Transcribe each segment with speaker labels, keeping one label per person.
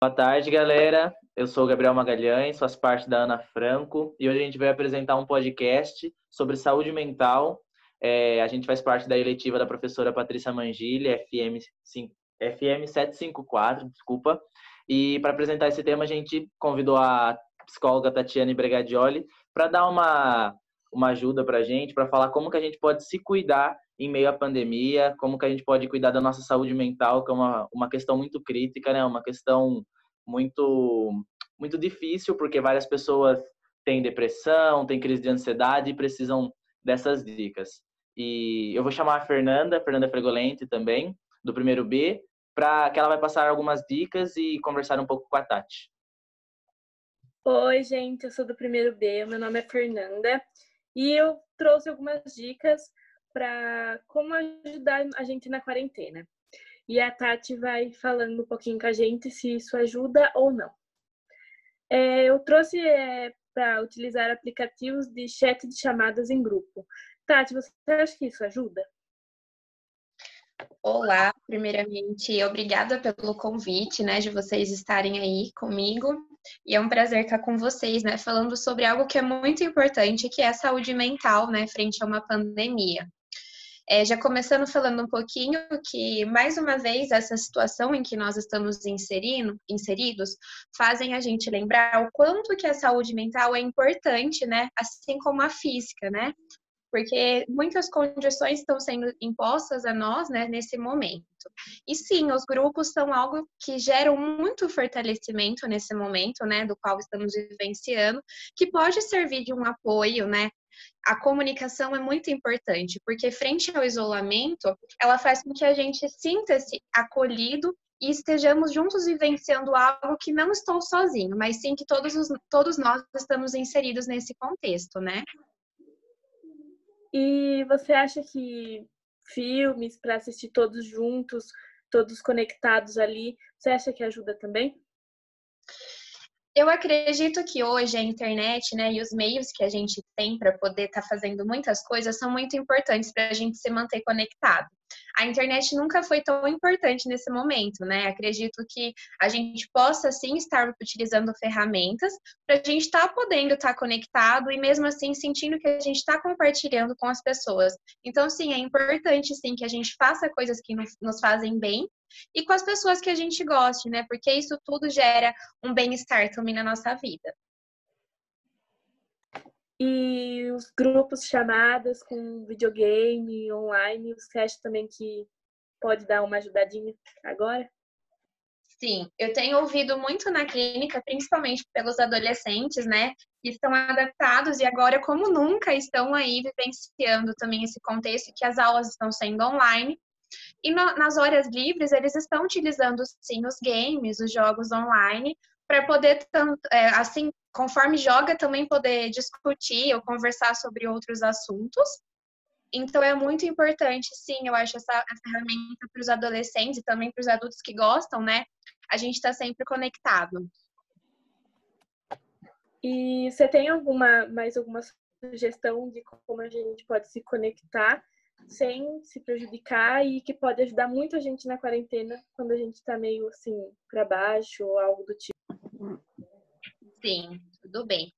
Speaker 1: Boa tarde, galera. Eu sou o Gabriel Magalhães, faço parte da Ana Franco e hoje a gente vai apresentar um podcast sobre saúde mental. É, a gente faz parte da eletiva da professora Patrícia Mangili, FM, FM 754, desculpa. E para apresentar esse tema, a gente convidou a psicóloga Tatiane Bregadioli para dar uma, uma ajuda para a gente, para falar como que a gente pode se cuidar em meio à pandemia, como que a gente pode cuidar da nossa saúde mental, que é uma, uma questão muito crítica, né? Uma questão muito muito difícil, porque várias pessoas têm depressão, têm crise de ansiedade e precisam dessas dicas. E eu vou chamar a Fernanda, Fernanda Fregolente também, do primeiro B, para que ela vai passar algumas dicas e conversar um pouco com a Tati.
Speaker 2: Oi, gente, eu sou do primeiro B, meu nome é Fernanda e eu trouxe algumas dicas para como ajudar a gente na quarentena. E a Tati vai falando um pouquinho com a gente se isso ajuda ou não. É, eu trouxe é, para utilizar aplicativos de chat de chamadas em grupo. Tati, você acha que isso ajuda?
Speaker 3: Olá, primeiramente, obrigada pelo convite, né, de vocês estarem aí comigo. E é um prazer estar com vocês, né, falando sobre algo que é muito importante, que é a saúde mental, né, frente a uma pandemia. É, já começando falando um pouquinho que, mais uma vez, essa situação em que nós estamos inserindo, inseridos fazem a gente lembrar o quanto que a saúde mental é importante, né? Assim como a física, né? Porque muitas condições estão sendo impostas a nós, né, nesse momento. E sim, os grupos são algo que geram muito fortalecimento nesse momento, né, do qual estamos vivenciando, que pode servir de um apoio, né, a comunicação é muito importante, porque frente ao isolamento, ela faz com que a gente sinta-se acolhido e estejamos juntos vivenciando algo que não estou sozinho, mas sim que todos, os, todos nós estamos inseridos nesse contexto, né?
Speaker 2: E você acha que filmes para assistir todos juntos, todos conectados ali, você acha que ajuda também?
Speaker 3: Eu acredito que hoje a internet, né, e os meios que a gente tem para poder estar tá fazendo muitas coisas são muito importantes para a gente se manter conectado. A internet nunca foi tão importante nesse momento, né? Acredito que a gente possa sim estar utilizando ferramentas para a gente estar tá podendo estar tá conectado e mesmo assim sentindo que a gente está compartilhando com as pessoas. Então, sim, é importante sim que a gente faça coisas que nos fazem bem e com as pessoas que a gente goste, né? Porque isso tudo gera um bem-estar também na nossa vida.
Speaker 2: E os grupos chamadas com videogame online, você acha também que pode dar uma ajudadinha agora?
Speaker 3: Sim, eu tenho ouvido muito na clínica, principalmente pelos adolescentes, né, que estão adaptados e agora, como nunca, estão aí vivenciando também esse contexto que as aulas estão sendo online e no, nas horas livres, eles estão utilizando, sim, os games, os jogos online, para poder, é, assim, conforme joga, também poder discutir ou conversar sobre outros assuntos. Então, é muito importante, sim, eu acho, essa, ferramenta para os adolescentes e também para os adultos que gostam, né? A gente está sempre conectado.
Speaker 2: E você tem alguma mais alguma sugestão de como a gente pode se conectar sem se prejudicar e que pode ajudar muito a gente na quarentena quando a gente está meio assim para baixo ou algo do tipo.
Speaker 3: Sim, tudo bem.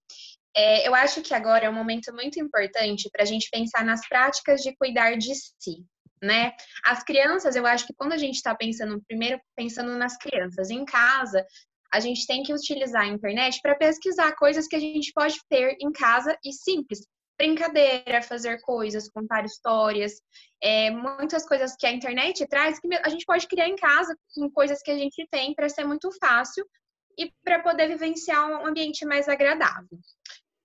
Speaker 3: É, eu acho que agora é um momento muito importante para a gente pensar nas práticas de cuidar de si, né? As crianças, eu acho que quando a gente está pensando, primeiro pensando nas crianças em casa, a gente tem que utilizar a internet para pesquisar coisas que a gente pode ter em casa e simples, brincadeira, fazer coisas, contar histórias, é, muitas coisas que a internet traz que a gente pode criar em casa com coisas que a gente tem para ser muito fácil e para poder vivenciar um ambiente mais agradável.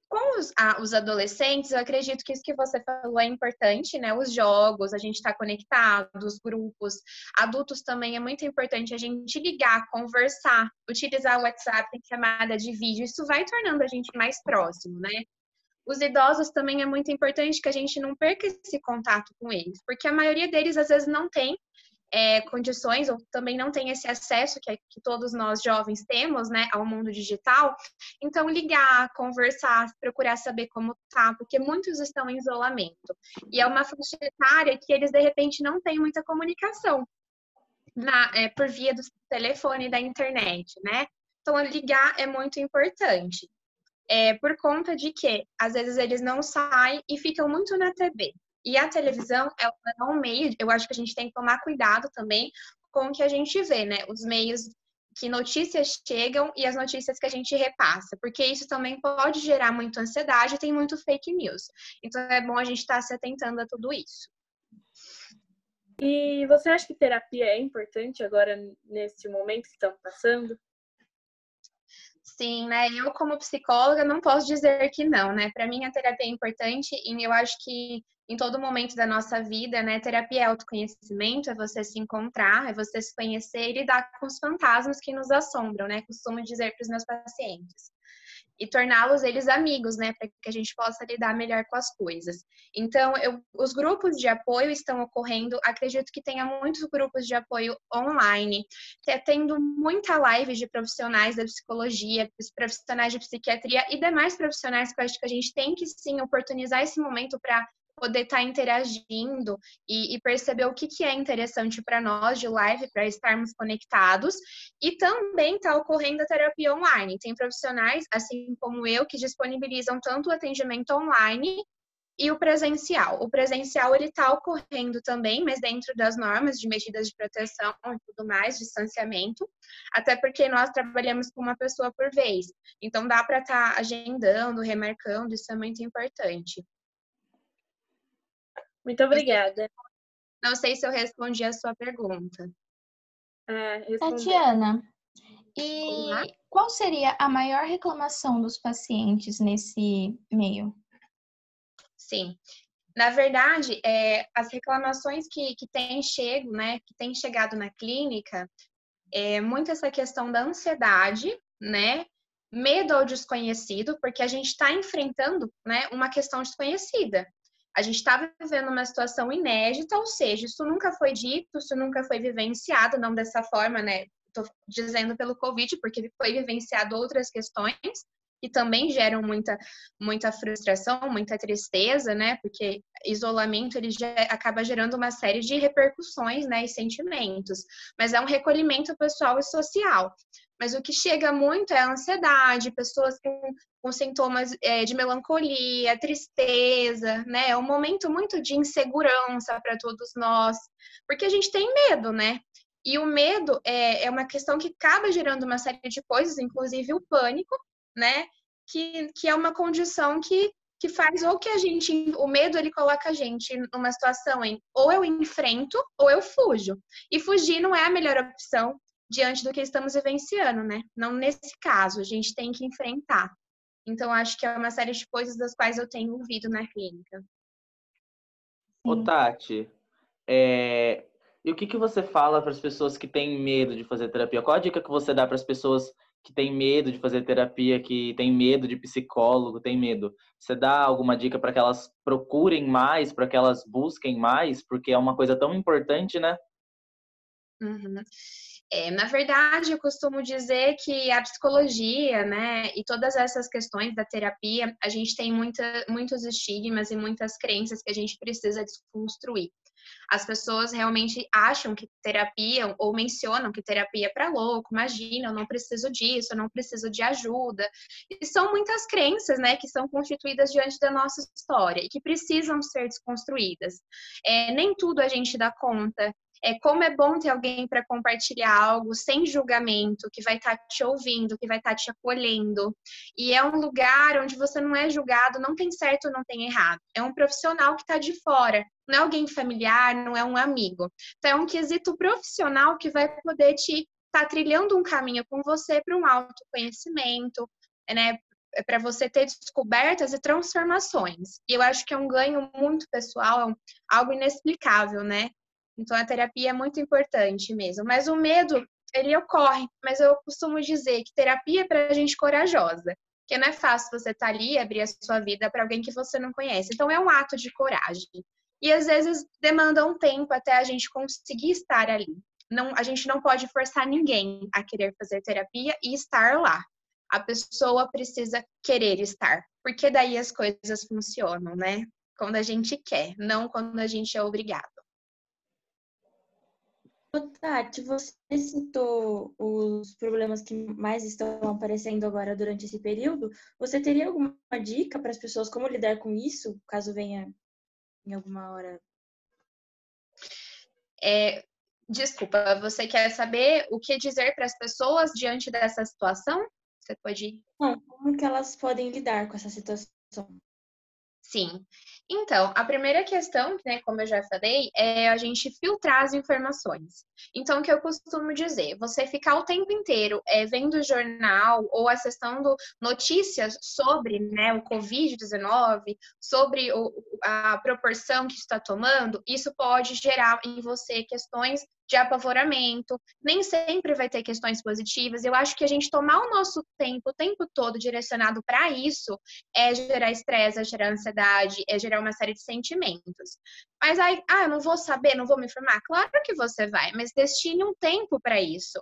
Speaker 3: Com os, os, adolescentes, eu acredito que isso que você falou é importante, né? Os jogos, a gente está conectado, os grupos. Adultos também é muito importante a gente ligar, conversar, utilizar o WhatsApp em chamada de vídeo. Isso vai tornando a gente mais próximo, né? Os idosos também é muito importante que a gente não perca esse contato com eles, porque a maioria deles às vezes não tem é, condições ou também não tem esse acesso que, que todos nós jovens temos, né, ao mundo digital. Então, ligar, conversar, procurar saber como tá, porque muitos estão em isolamento. E é uma faixa etária que eles, de repente, não têm muita comunicação na, é, por via do telefone e da internet, né? Então, ligar é muito importante. É, por conta de que, às vezes, eles não saem e ficam muito na TV. E a televisão é um meio, eu acho que a gente tem que tomar cuidado também com o que a gente vê, né? Os meios que notícias chegam e as notícias que a gente repassa, porque isso também pode gerar muita ansiedade e tem muito fake news. Então é bom a gente estar tá se atentando a tudo isso.
Speaker 2: E você acha que terapia é importante agora nesse momento que estamos passando?
Speaker 3: Sim, né? Eu, como psicóloga, não posso dizer que não, né? Para mim, a terapia é importante e eu acho que em todo momento da nossa vida, né? Terapia é autoconhecimento, é você se encontrar, é você se conhecer e lidar com os fantasmas que nos assombram, né? Costumo dizer para os meus pacientes e torná-los eles amigos, né, para que a gente possa lidar melhor com as coisas. Então, eu, os grupos de apoio estão ocorrendo, acredito que tenha muitos grupos de apoio online, tendo muita live de profissionais da psicologia, profissionais de psiquiatria e demais profissionais que eu acho que a gente tem que sim oportunizar esse momento para poder estar tá interagindo e, e, perceber o que, que é interessante para nós de live, para estarmos conectados. E também está ocorrendo a terapia online. Tem profissionais, assim como eu, que disponibilizam tanto o atendimento online e o presencial. O presencial ele está ocorrendo também, mas dentro das normas de medidas de proteção e tudo mais, distanciamento, até porque nós trabalhamos com uma pessoa por vez. Então dá para estar tá agendando, remarcando, isso é muito importante.
Speaker 2: Muito obrigada.
Speaker 3: Não sei se eu respondi a sua pergunta.
Speaker 4: É, Tatiana, e Olá. qual seria a maior reclamação dos pacientes nesse meio?
Speaker 3: Sim. Na verdade, é, as reclamações que, que têm chego, né, que têm chegado na clínica, é muito essa questão da ansiedade, né, medo ao desconhecido, porque a gente está enfrentando, né, uma questão desconhecida. A gente está vivendo uma situação inédita, ou seja, isso nunca foi dito, isso nunca foi vivenciado, não dessa forma, né? Estou dizendo pelo Covid, porque foi vivenciado outras questões que também geram muita, muita frustração, muita tristeza, né? Porque isolamento ele já acaba gerando uma série de repercussões, né? E sentimentos. Mas é um recolhimento pessoal e social. Mas o que chega muito é a ansiedade, pessoas com, com sintomas é, de melancolia, tristeza, né? É um momento muito de insegurança para todos nós, porque a gente tem medo, né? E o medo é, é uma questão que acaba gerando uma série de coisas, inclusive o pânico, né? Que, que é uma condição que, que faz ou que a gente, o medo ele coloca a gente numa situação em ou eu enfrento ou eu fujo. E fugir não é a melhor opção, diante do que estamos vivenciando, né? Não nesse caso, a gente tem que enfrentar. Então, acho que é uma série de coisas das quais eu tenho ouvido na clínica.
Speaker 1: Ô, Tati, é... e o que, que você fala para as pessoas que têm medo de fazer terapia? Qual a dica que você dá para as pessoas que têm medo de fazer terapia, que têm medo de psicólogo, têm medo? Você dá alguma dica para que elas procurem mais, para que elas busquem mais, porque é uma coisa tão importante, né?
Speaker 3: Uhum. É, na verdade, eu costumo dizer que a psicologia, né, e todas essas questões da terapia, a gente tem muita, muitos estigmas e muitas crenças que a gente precisa desconstruir. As pessoas realmente acham que terapia, ou mencionam que terapia é para louco, imagina, eu não preciso disso, eu não preciso de ajuda. E são muitas crenças, né, que são constituídas diante da nossa história e que precisam ser desconstruídas. É, nem tudo a gente dá conta, é como é bom ter alguém para compartilhar algo sem julgamento, que vai estar tá te ouvindo, que vai estar tá te acolhendo. E é um lugar onde você não é julgado, não tem certo, não tem errado. É um profissional que está de fora, não é alguém familiar, não é um amigo. Então é um quesito profissional que vai poder te estar tá trilhando um caminho com você para um autoconhecimento, né? para você ter descobertas e transformações. E eu acho que é um ganho muito pessoal, é algo inexplicável, né? Então a terapia é muito importante mesmo. Mas o medo, ele ocorre. Mas eu costumo dizer que terapia é para gente corajosa. Porque não é fácil você estar tá ali e abrir a sua vida para alguém que você não conhece. Então é um ato de coragem. e às vezes demanda um tempo até a gente conseguir estar ali. Não, a gente não pode forçar ninguém a querer fazer terapia e estar lá. A pessoa precisa querer estar, porque daí as coisas funcionam, né? Quando a gente quer, não quando a gente é obrigado.
Speaker 5: Tati, você citou os problemas que mais estão aparecendo agora durante esse período. Você teria alguma dica para as pessoas como lidar com isso, caso venha em alguma hora?
Speaker 3: É, desculpa, você quer saber o que dizer para as pessoas diante dessa situação? Você pode.
Speaker 5: Não, como que elas podem lidar com essa situação?
Speaker 3: Sim. Então, a primeira questão, né, como eu já falei, é a gente filtrar as informações. Então, o que eu costumo dizer, você ficar o tempo inteiro é, vendo jornal ou acessando notícias sobre né, o Covid-19, sobre o, a proporção que está tomando, isso pode gerar em você questões de apavoramento, nem sempre vai ter questões positivas. Eu acho que a gente tomar o nosso tempo, o tempo todo direcionado para isso, é gerar estresse, é gerar ansiedade, é gerar uma série de sentimentos. Mas aí, ah, eu não vou saber, não vou me informar. Claro que você vai, mas destine um tempo para isso.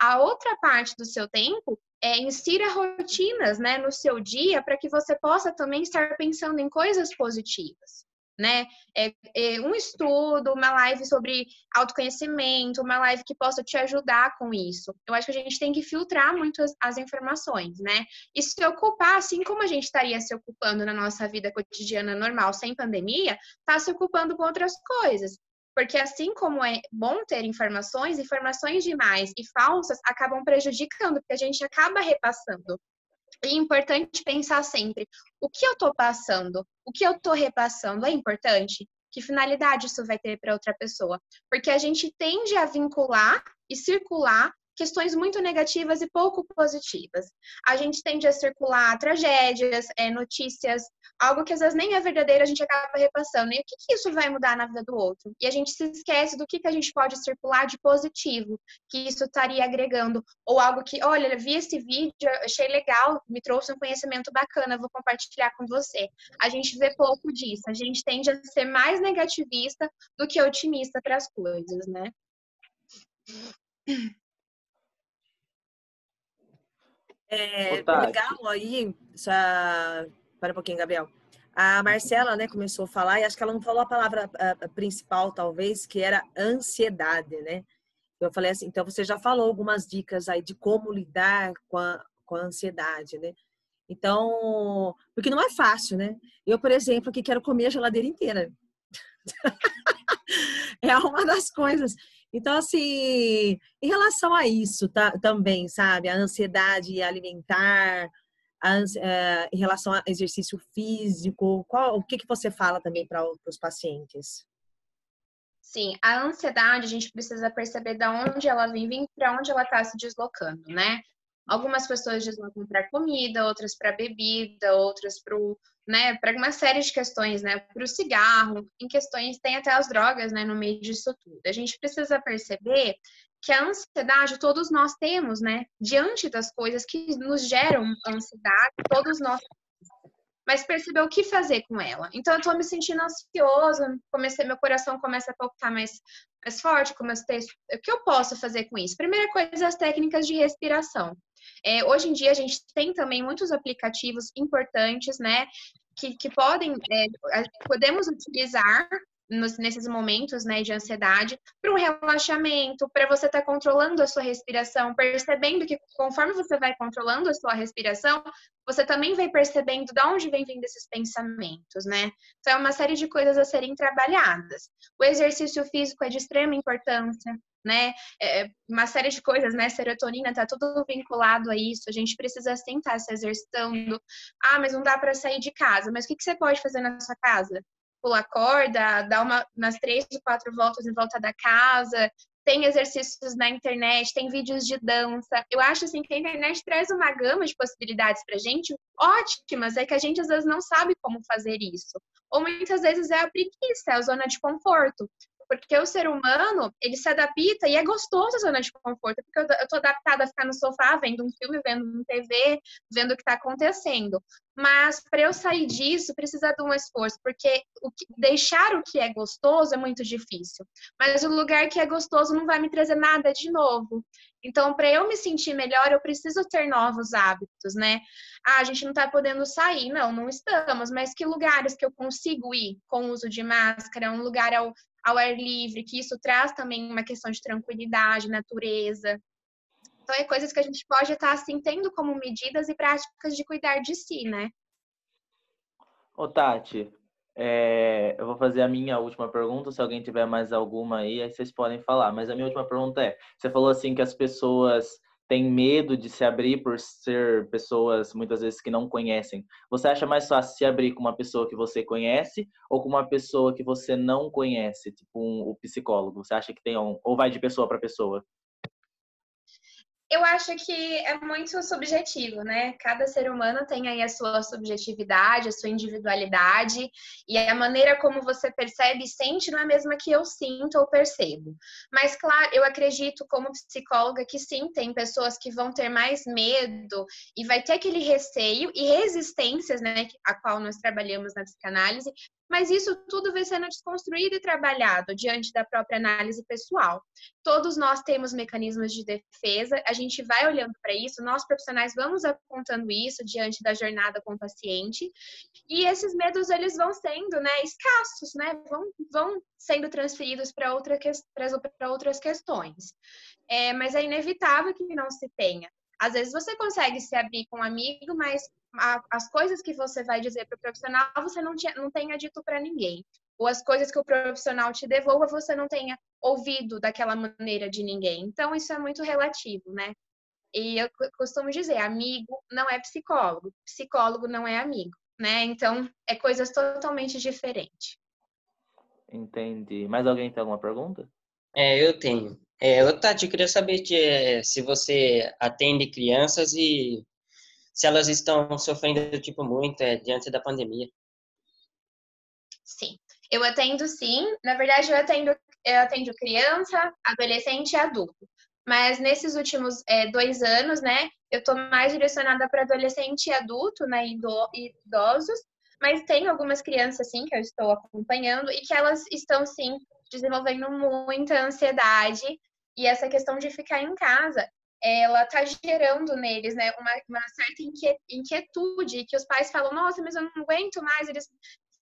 Speaker 3: A outra parte do seu tempo é insira rotinas, né, no seu dia para que você possa também estar pensando em coisas positivas né? É, é, um estudo, uma live sobre autoconhecimento, uma live que possa te ajudar com isso. Eu acho que a gente tem que filtrar muito as, as informações, né? E se ocupar, assim como a gente estaria se ocupando na nossa vida cotidiana normal, sem pandemia, tá se ocupando com outras coisas. Porque assim como é bom ter informações, informações demais e falsas acabam prejudicando, porque a gente acaba repassando. É importante pensar sempre: o que eu estou passando, o que eu estou repassando é importante? Que finalidade isso vai ter para outra pessoa? Porque a gente tende a vincular e circular questões muito negativas e pouco positivas. A gente tende a circular tragédias, é, notícias, algo que às vezes nem é verdadeiro, a gente acaba repassando. E o que, que isso vai mudar na vida do outro? E a gente se esquece do que, que a gente pode circular de positivo, que isso estaria agregando. Ou algo que, olha, vi esse vídeo, achei legal, me trouxe um conhecimento bacana, vou compartilhar com você. A gente vê pouco disso, a gente tende a ser mais negativista do que otimista para as coisas, né?
Speaker 6: É, legal aí, já... para um pouquinho, Gabriel. A Marcela, né, começou a falar e acho que ela não falou a palavra a, a principal, talvez, que era ansiedade, né? Eu falei assim, então você já falou algumas dicas aí de como lidar com a, com a ansiedade, né? Então, porque não é fácil, né? Eu, por exemplo, que quero comer a geladeira inteira. é uma das coisas. Então, assim, em relação a isso tá, também, sabe? A ansiedade alimentar, a, uh, em relação ao exercício físico, qual, o que, que você fala também para os pacientes?
Speaker 3: Sim, a ansiedade a gente precisa perceber de onde ela vem, para onde ela está se deslocando, né? Algumas pessoas deslocam para comida, outras para bebida, outras para né, uma série de questões, né, para o cigarro, em questões tem até as drogas, né, no meio disso tudo. A gente precisa perceber que a ansiedade todos nós temos, né, diante das coisas que nos geram ansiedade, todos nós mas perceber o que fazer com ela. Então, eu estou me sentindo ansiosa, comecei, meu coração começa a palpitar mais, mais forte, comecei, o que eu posso fazer com isso? Primeira coisa, as técnicas de respiração. É, hoje em dia a gente tem também muitos aplicativos importantes, né? Que, que podem, é, podemos utilizar nos, nesses momentos né, de ansiedade para um relaxamento, para você estar tá controlando a sua respiração, percebendo que conforme você vai controlando a sua respiração, você também vai percebendo de onde vem vindo esses pensamentos, né? Então, é uma série de coisas a serem trabalhadas. O exercício físico é de extrema importância, né? É, uma série de coisas, né? Serotonina tá tudo vinculado a isso. A gente precisa sim estar se exercitando. Ah, mas não dá para sair de casa. Mas o que, que você pode fazer na sua casa? Pular corda, dar uma, umas três ou quatro voltas em volta da casa, tem exercícios na internet, tem vídeos de dança. Eu acho assim que a internet traz uma gama de possibilidades pra gente ótimas, é que a gente às vezes não sabe como fazer isso. Ou muitas vezes é a preguiça, é a zona de conforto. Porque o ser humano, ele se adapta e é gostoso a zona de conforto, porque eu, tô adaptada a ficar no sofá vendo um filme, vendo um TV, vendo o que está acontecendo. Mas para eu sair disso, precisa de um esforço, porque que, deixar o que é gostoso é muito difícil. Mas o lugar que é gostoso não vai me trazer nada de novo. Então, para eu me sentir melhor, eu preciso ter novos hábitos, né? Ah, a gente não está podendo sair. Não, não estamos. Mas que lugares que eu consigo ir com o uso de máscara? Um lugar ao, ao ar livre, que isso traz também uma questão de tranquilidade, natureza. Então, é coisas que a gente pode estar, assim, tendo como medidas e práticas de cuidar de si, né?
Speaker 1: Ô, Tati, é, eu vou fazer a minha última pergunta. Se alguém tiver mais alguma aí, aí vocês podem falar. Mas a minha última pergunta é: você falou assim que as pessoas têm medo de se abrir por ser pessoas muitas vezes que não conhecem. Você acha mais fácil se abrir com uma pessoa que você conhece ou com uma pessoa que você não conhece, tipo um, o psicólogo? Você acha que tem um ou vai de pessoa para pessoa?
Speaker 3: Eu acho que é muito subjetivo, né? Cada ser humano tem aí a sua subjetividade, a sua individualidade, e a maneira como você percebe e sente não é a mesma que eu sinto ou percebo. Mas, claro, eu acredito, como psicóloga, que sim, tem pessoas que vão ter mais medo e vai ter aquele receio e resistências, né, a qual nós trabalhamos na psicanálise, mas isso tudo vai sendo desconstruído e trabalhado diante da própria análise pessoal. Todos nós temos mecanismos de defesa, a gente vai olhando para isso, nós profissionais vamos apontando isso diante da jornada com o paciente, e esses medos eles vão sendo, né, escassos, né, vão, vão sendo transferidos para outra, outras questões. É, mas é inevitável que não se tenha. Às vezes você consegue se abrir com um amigo, mas a, as coisas que você vai dizer para o profissional você não, tinha, não tenha dito para ninguém. Ou as coisas que o profissional te devolva você não tenha ouvido daquela maneira de ninguém. Então, isso é muito relativo, né? E eu costumo dizer, amigo não é psicólogo, psicólogo não é amigo, né? Então, é coisas totalmente diferentes.
Speaker 1: Entendi. Mais alguém tem alguma pergunta?
Speaker 7: É, eu tenho. É, Tati, eu queria saber de, é, se você atende crianças e se elas estão sofrendo tipo muito é, diante da pandemia.
Speaker 3: Sim, eu atendo sim. Na verdade, eu atendo, eu atendo criança, adolescente e adulto. Mas nesses últimos é, dois anos, né, eu estou mais direcionada para adolescente e adulto, né, idosos. Mas tem algumas crianças, sim, que eu estou acompanhando e que elas estão, sim, desenvolvendo muita ansiedade e essa questão de ficar em casa ela tá gerando neles, né, uma, uma certa inquietude, que os pais falam, nossa, mas eu não aguento mais, eles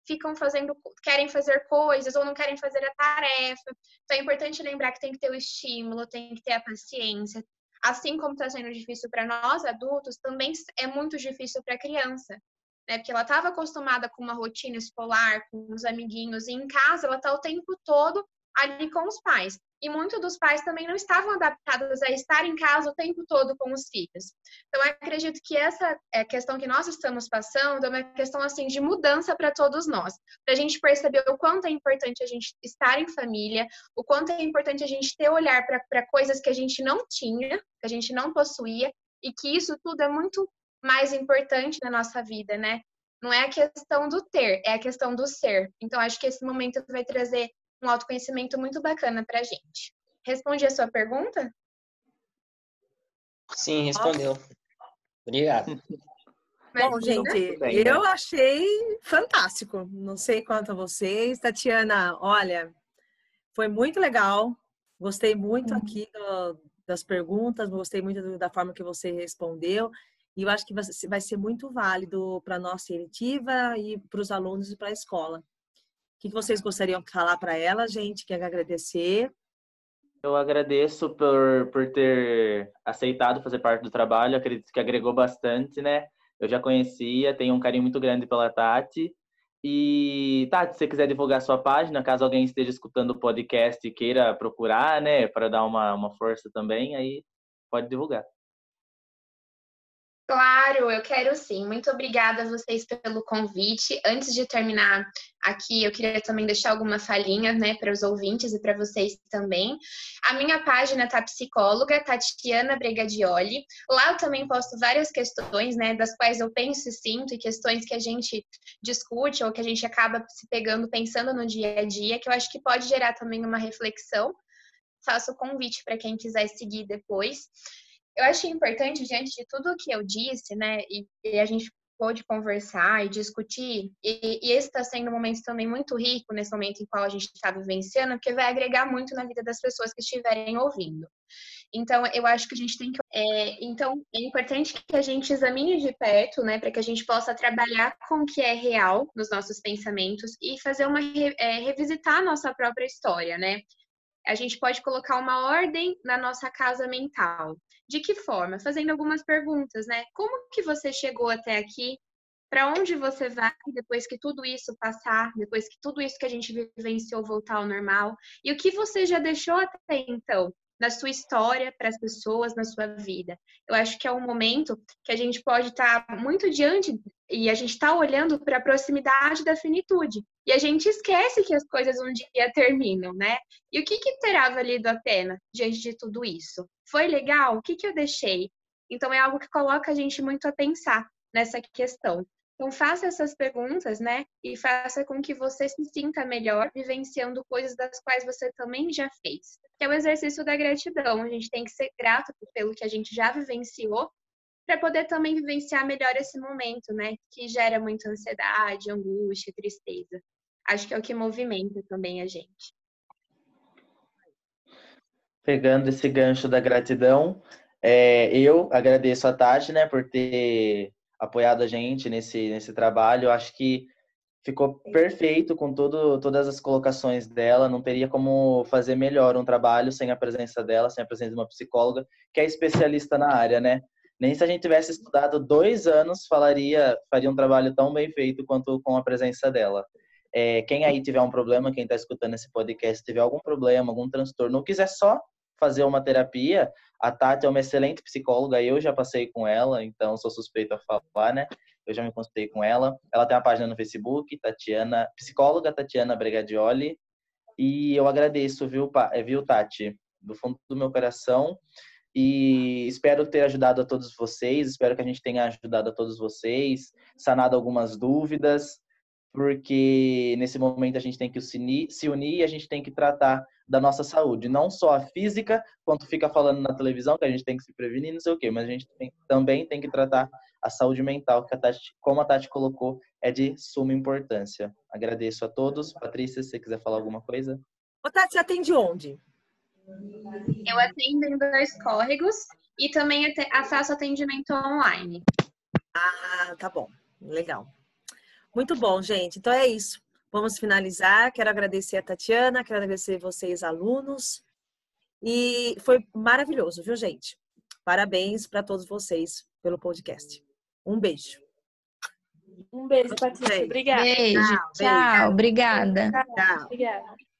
Speaker 3: ficam fazendo, querem fazer coisas ou não querem fazer a tarefa. Então é importante lembrar que tem que ter o estímulo, tem que ter a paciência. Assim como está sendo difícil para nós adultos, também é muito difícil para a criança, né? Porque ela estava acostumada com uma rotina escolar, com os amiguinhos, e em casa ela está o tempo todo ali com os pais. E muitos dos pais também não estavam adaptados a estar em casa o tempo todo com os filhos. Então, acredito que essa é, questão que nós estamos passando é uma questão assim de mudança para todos nós. Para a gente perceber o quanto é importante a gente estar em família, o quanto é importante a gente ter olhar para coisas que a gente não tinha, que a gente não possuía, e que isso tudo é muito mais importante na nossa vida, né? Não é a questão do ter, é a questão do ser. Então, acho que esse momento vai trazer um autoconhecimento muito bacana para a gente. Respondi a sua pergunta?
Speaker 7: Sim, respondeu. Obrigado.
Speaker 6: Bom, gente, eu achei fantástico. Não sei quanto a vocês. Tatiana, olha, foi muito legal. Gostei muito uhum. aqui do, das perguntas, gostei muito da forma que você respondeu. E eu acho que vai ser muito válido para a nossa eletiva e para os alunos e para a escola que vocês gostariam de falar para ela, gente? Quer agradecer?
Speaker 1: Eu agradeço por, por ter aceitado fazer parte do trabalho. acredito que agregou bastante, né? Eu já conhecia, tenho um carinho muito grande pela Tati. E, Tati, se você quiser divulgar sua página, caso alguém esteja escutando o podcast e queira procurar, né, para dar uma, uma força também, aí pode divulgar.
Speaker 3: Claro, eu quero sim. Muito obrigada a vocês pelo convite. Antes de terminar aqui, eu queria também deixar alguma falinha, né, para os ouvintes e para vocês também. A minha página tá psicóloga, Tatiana Bregadioli. Lá eu também posto várias questões, né, das quais eu penso e sinto, e questões que a gente discute ou que a gente acaba se pegando pensando no dia a dia, que eu acho que pode gerar também uma reflexão. Faço o convite para quem quiser seguir depois eu achei importante, diante de tudo que eu disse, né, e, e a gente pôde conversar e discutir, e, e esse está sendo um momento também muito rico, nesse momento em qual a gente está vivenciando, porque vai agregar muito na vida das pessoas que estiverem ouvindo. Então, eu acho que a gente tem que. É, então, é importante que a gente examine de perto, né, para que a gente possa trabalhar com o que é real nos nossos pensamentos e fazer uma. É, revisitar a nossa própria história, né? A gente pode colocar uma ordem na nossa casa mental. De que forma? Fazendo algumas perguntas, né? Como que você chegou até aqui? Para onde você vai depois que tudo isso passar, depois que tudo isso que a gente vivenciou voltar ao normal? E o que você já deixou até então? na sua história para as pessoas, na sua vida. Eu acho que é um momento que a gente pode estar tá muito diante e a gente está olhando para a proximidade da finitude. E a gente esquece que as coisas um dia terminam, né? E o que, que terá valido a pena diante de tudo isso? Foi legal? O que, que eu deixei? Então é algo que coloca a gente muito a pensar nessa questão. Então, faça essas perguntas, né? E faça com que você se sinta melhor vivenciando coisas das quais você também já fez. Que é o exercício da gratidão. A gente tem que ser grato pelo que a gente já vivenciou para poder também vivenciar melhor esse momento, né? Que gera muita ansiedade, angústia, tristeza. Acho que é o que movimenta também a gente.
Speaker 1: Pegando esse gancho da gratidão, é, eu agradeço a Tati, né, por ter apoiado a gente nesse, nesse trabalho. Eu acho que ficou perfeito com todo, todas as colocações dela. Não teria como fazer melhor um trabalho sem a presença dela, sem a presença de uma psicóloga que é especialista na área, né? Nem se a gente tivesse estudado dois anos, falaria, faria um trabalho tão bem feito quanto com a presença dela. É, quem aí tiver um problema, quem está escutando esse podcast, tiver algum problema, algum transtorno, ou quiser só fazer uma terapia, a Tati é uma excelente psicóloga, eu já passei com ela, então sou suspeito a falar, né? Eu já me consultei com ela. Ela tem uma página no Facebook, Tatiana, psicóloga Tatiana Bregadioli. E eu agradeço, viu, eh, viu, Tati, do fundo do meu coração. E espero ter ajudado a todos vocês, espero que a gente tenha ajudado a todos vocês, sanado algumas dúvidas, porque nesse momento a gente tem que se unir, e a gente tem que tratar da nossa saúde, não só a física, quanto fica falando na televisão que a gente tem que se prevenir, não sei o quê, mas a gente tem, também tem que tratar a saúde mental, que a Tati, como a Tati colocou, é de suma importância. Agradeço a todos. Patrícia, se você quiser falar alguma coisa.
Speaker 6: Ô, Tati, você atende onde?
Speaker 3: Eu atendo em dois córregos e também faço atendimento online.
Speaker 6: Ah, tá bom. Legal. Muito bom, gente. Então é isso. Vamos finalizar. Quero agradecer a Tatiana, quero agradecer vocês, alunos. E foi maravilhoso, viu, gente? Parabéns para todos vocês pelo podcast. Um beijo.
Speaker 2: Um beijo, Patrícia. Obrigada.
Speaker 4: Beijo. Tchau. Tchau. Obrigada.
Speaker 2: Tchau. Obrigada.